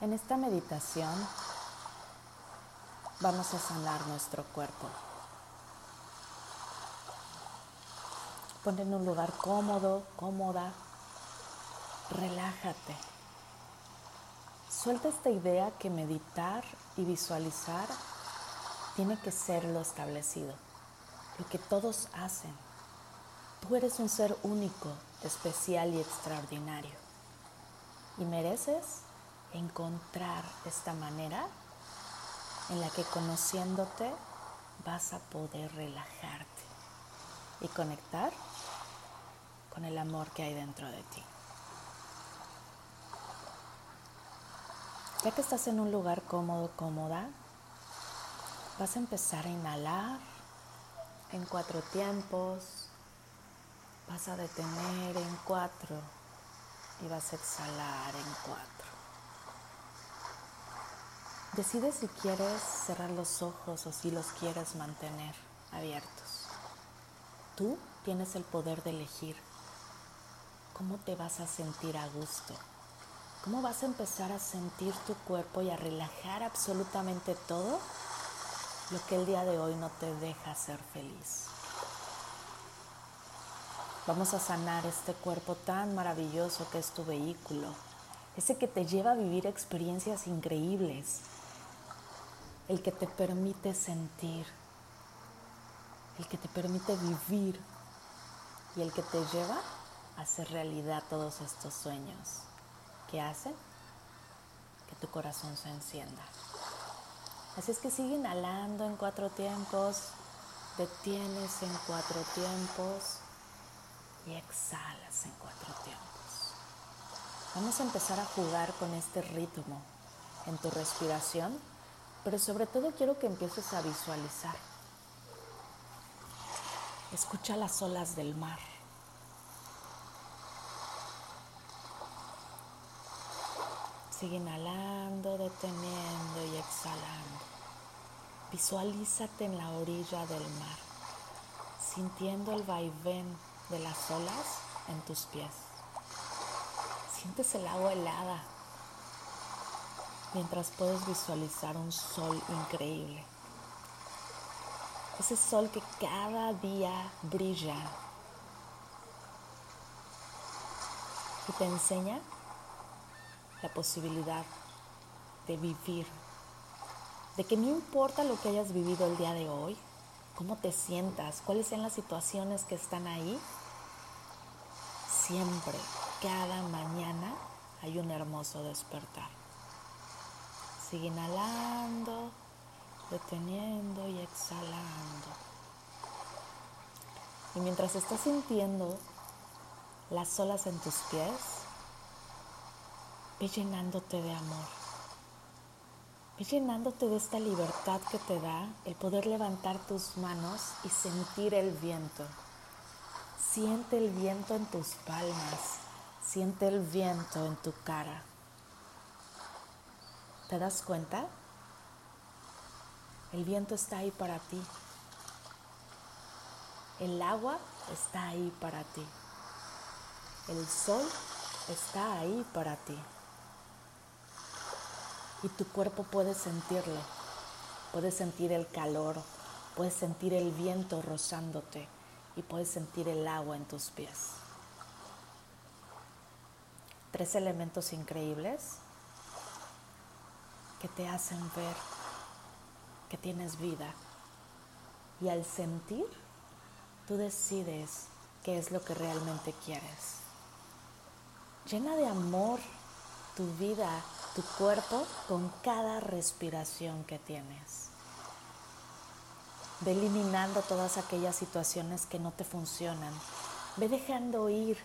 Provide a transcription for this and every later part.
En esta meditación vamos a sanar nuestro cuerpo. Ponte en un lugar cómodo, cómoda. Relájate. Suelta esta idea que meditar y visualizar tiene que ser lo establecido, lo que todos hacen. Tú eres un ser único, especial y extraordinario. Y mereces encontrar esta manera en la que conociéndote vas a poder relajarte y conectar con el amor que hay dentro de ti. Ya que estás en un lugar cómodo, cómoda, vas a empezar a inhalar en cuatro tiempos, vas a detener en cuatro y vas a exhalar en cuatro. Decide si quieres cerrar los ojos o si los quieres mantener abiertos. Tú tienes el poder de elegir cómo te vas a sentir a gusto, cómo vas a empezar a sentir tu cuerpo y a relajar absolutamente todo lo que el día de hoy no te deja ser feliz. Vamos a sanar este cuerpo tan maravilloso que es tu vehículo, ese que te lleva a vivir experiencias increíbles, el que te permite sentir, el que te permite vivir y el que te lleva a hacer realidad todos estos sueños que hacen que tu corazón se encienda. Así es que sigue inhalando en cuatro tiempos, detienes en cuatro tiempos y exhalas en cuatro tiempos. Vamos a empezar a jugar con este ritmo en tu respiración pero sobre todo quiero que empieces a visualizar. Escucha las olas del mar. Sigue inhalando, deteniendo y exhalando. Visualízate en la orilla del mar, sintiendo el vaivén de las olas en tus pies. Sientes el agua helada mientras puedes visualizar un sol increíble. Ese sol que cada día brilla y te enseña la posibilidad de vivir, de que no importa lo que hayas vivido el día de hoy, cómo te sientas, cuáles sean las situaciones que están ahí, siempre, cada mañana hay un hermoso despertar. Sigue inhalando, deteniendo y exhalando. Y mientras estás sintiendo las olas en tus pies, ve llenándote de amor. Ve llenándote de esta libertad que te da el poder levantar tus manos y sentir el viento. Siente el viento en tus palmas, siente el viento en tu cara. ¿Te das cuenta? El viento está ahí para ti. El agua está ahí para ti. El sol está ahí para ti. Y tu cuerpo puede sentirlo. Puedes sentir el calor, puedes sentir el viento rozándote y puedes sentir el agua en tus pies. Tres elementos increíbles que te hacen ver que tienes vida. Y al sentir, tú decides qué es lo que realmente quieres. Llena de amor tu vida, tu cuerpo con cada respiración que tienes. Ve eliminando todas aquellas situaciones que no te funcionan. Ve dejando ir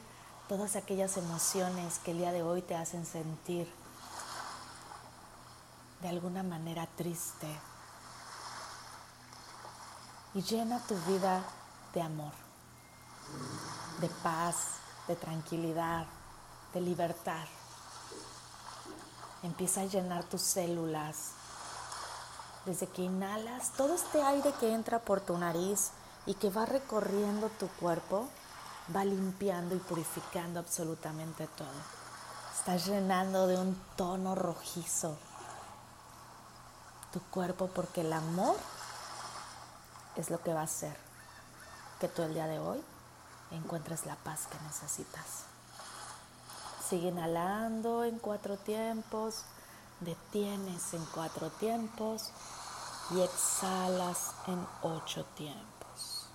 todas aquellas emociones que el día de hoy te hacen sentir de alguna manera triste y llena tu vida de amor, de paz, de tranquilidad, de libertad. Empieza a llenar tus células. Desde que inhalas, todo este aire que entra por tu nariz y que va recorriendo tu cuerpo, va limpiando y purificando absolutamente todo. Estás llenando de un tono rojizo tu cuerpo porque el amor es lo que va a hacer que tú el día de hoy encuentres la paz que necesitas. Sigue inhalando en cuatro tiempos, detienes en cuatro tiempos y exhalas en ocho tiempos.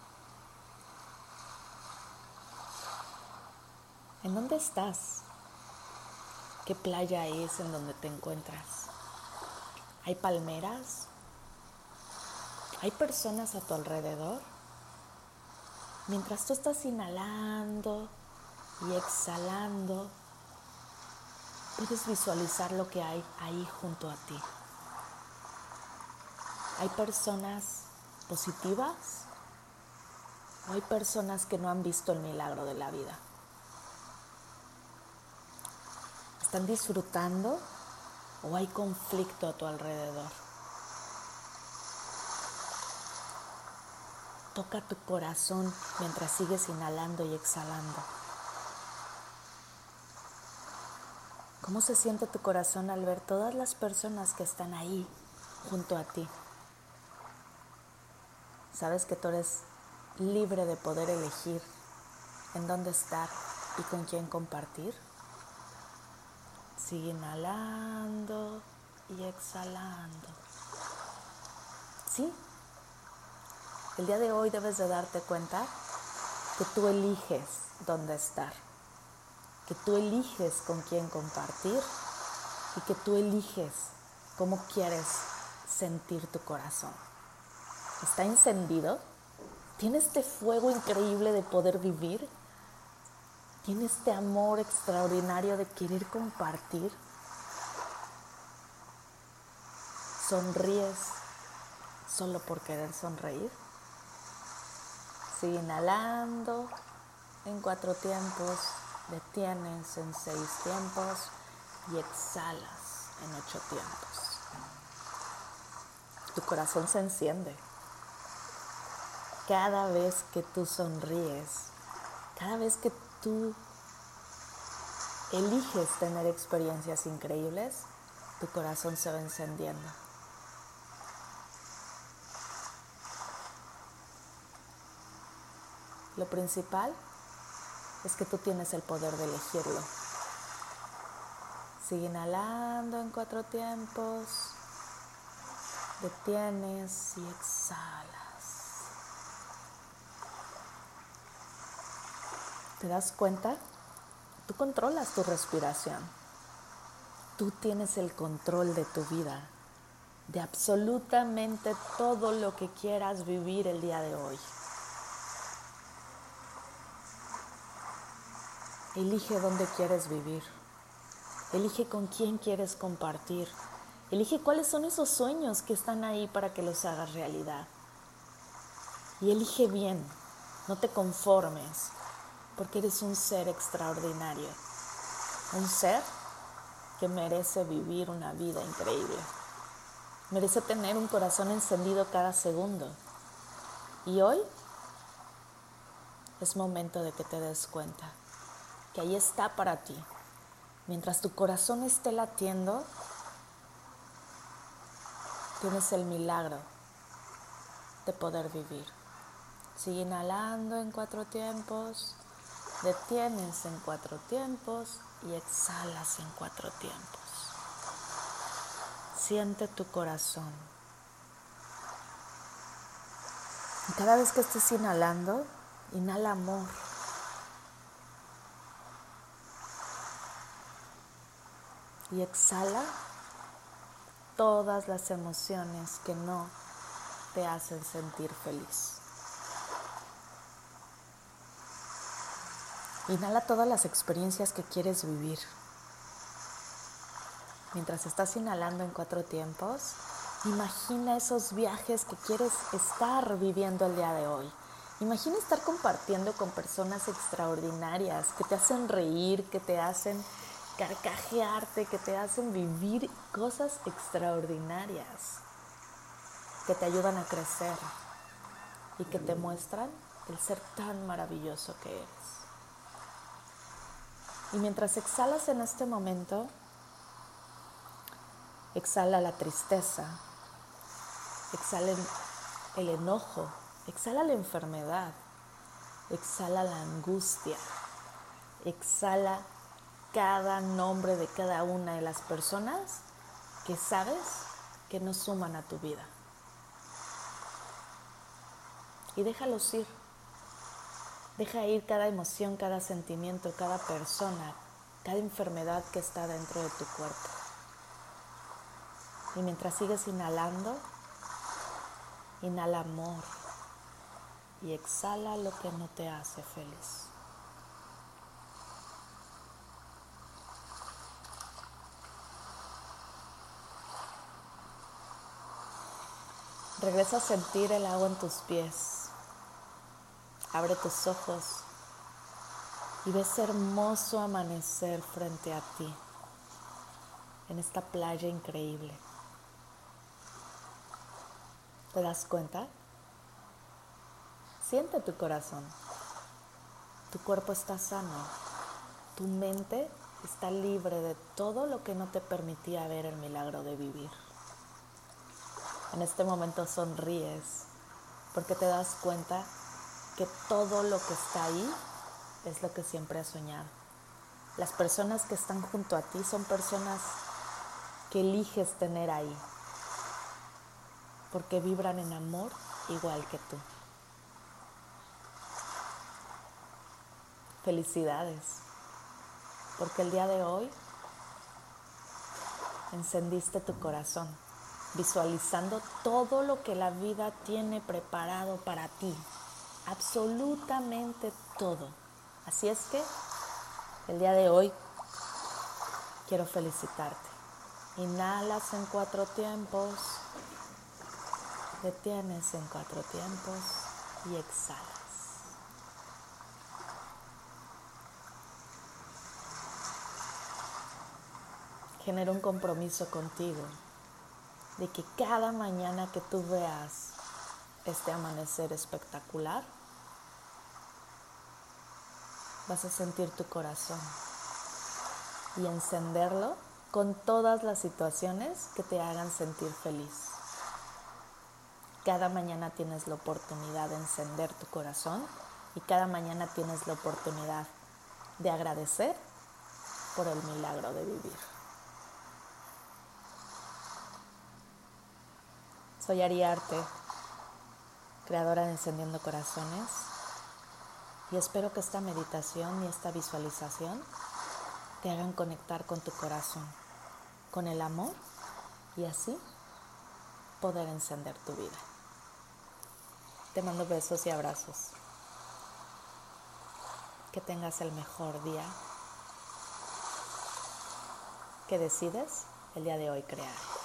¿En dónde estás? ¿Qué playa es en donde te encuentras? ¿Hay palmeras? ¿Hay personas a tu alrededor? Mientras tú estás inhalando y exhalando, puedes visualizar lo que hay ahí junto a ti. Hay personas positivas o hay personas que no han visto el milagro de la vida. ¿Están disfrutando o hay conflicto a tu alrededor? Toca tu corazón mientras sigues inhalando y exhalando. ¿Cómo se siente tu corazón al ver todas las personas que están ahí junto a ti? Sabes que tú eres libre de poder elegir en dónde estar y con quién compartir. Sigue inhalando y exhalando. ¿Sí? El día de hoy debes de darte cuenta que tú eliges dónde estar, que tú eliges con quién compartir y que tú eliges cómo quieres sentir tu corazón. ¿Está encendido? ¿Tiene este fuego increíble de poder vivir? ¿Tiene este amor extraordinario de querer compartir? ¿Sonríes solo por querer sonreír? Sigue inhalando en cuatro tiempos, detienes en seis tiempos y exhalas en ocho tiempos. Tu corazón se enciende. Cada vez que tú sonríes, cada vez que tú eliges tener experiencias increíbles, tu corazón se va encendiendo. Lo principal es que tú tienes el poder de elegirlo. Sigue inhalando en cuatro tiempos. Detienes y exhalas. ¿Te das cuenta? Tú controlas tu respiración. Tú tienes el control de tu vida, de absolutamente todo lo que quieras vivir el día de hoy. Elige dónde quieres vivir. Elige con quién quieres compartir. Elige cuáles son esos sueños que están ahí para que los hagas realidad. Y elige bien. No te conformes, porque eres un ser extraordinario. Un ser que merece vivir una vida increíble. Merece tener un corazón encendido cada segundo. Y hoy es momento de que te des cuenta que ahí está para ti. Mientras tu corazón esté latiendo, tienes el milagro de poder vivir. Sigue inhalando en cuatro tiempos, detienes en cuatro tiempos y exhalas en cuatro tiempos. Siente tu corazón. Y cada vez que estés inhalando, inhala amor. y exhala todas las emociones que no te hacen sentir feliz. Inhala todas las experiencias que quieres vivir. Mientras estás inhalando en cuatro tiempos, imagina esos viajes que quieres estar viviendo el día de hoy. Imagina estar compartiendo con personas extraordinarias que te hacen reír, que te hacen carcajearte, que te hacen vivir cosas extraordinarias, que te ayudan a crecer y que te muestran el ser tan maravilloso que eres. Y mientras exhalas en este momento, exhala la tristeza, exhala el enojo, exhala la enfermedad, exhala la angustia, exhala cada nombre de cada una de las personas que sabes que no suman a tu vida. Y déjalos ir. Deja ir cada emoción, cada sentimiento, cada persona, cada enfermedad que está dentro de tu cuerpo. Y mientras sigues inhalando, inhala amor y exhala lo que no te hace feliz. Regresa a sentir el agua en tus pies. Abre tus ojos y ves hermoso amanecer frente a ti en esta playa increíble. ¿Te das cuenta? Siente tu corazón. Tu cuerpo está sano. Tu mente está libre de todo lo que no te permitía ver el milagro de vivir. En este momento sonríes porque te das cuenta que todo lo que está ahí es lo que siempre has soñado. Las personas que están junto a ti son personas que eliges tener ahí porque vibran en amor igual que tú. Felicidades, porque el día de hoy encendiste tu corazón visualizando todo lo que la vida tiene preparado para ti, absolutamente todo. Así es que el día de hoy quiero felicitarte. Inhalas en cuatro tiempos, detienes en cuatro tiempos y exhalas. Genera un compromiso contigo de que cada mañana que tú veas este amanecer espectacular, vas a sentir tu corazón y encenderlo con todas las situaciones que te hagan sentir feliz. Cada mañana tienes la oportunidad de encender tu corazón y cada mañana tienes la oportunidad de agradecer por el milagro de vivir. Soy Ariarte, creadora de Encendiendo Corazones, y espero que esta meditación y esta visualización te hagan conectar con tu corazón, con el amor y así poder encender tu vida. Te mando besos y abrazos. Que tengas el mejor día que decides el día de hoy crear.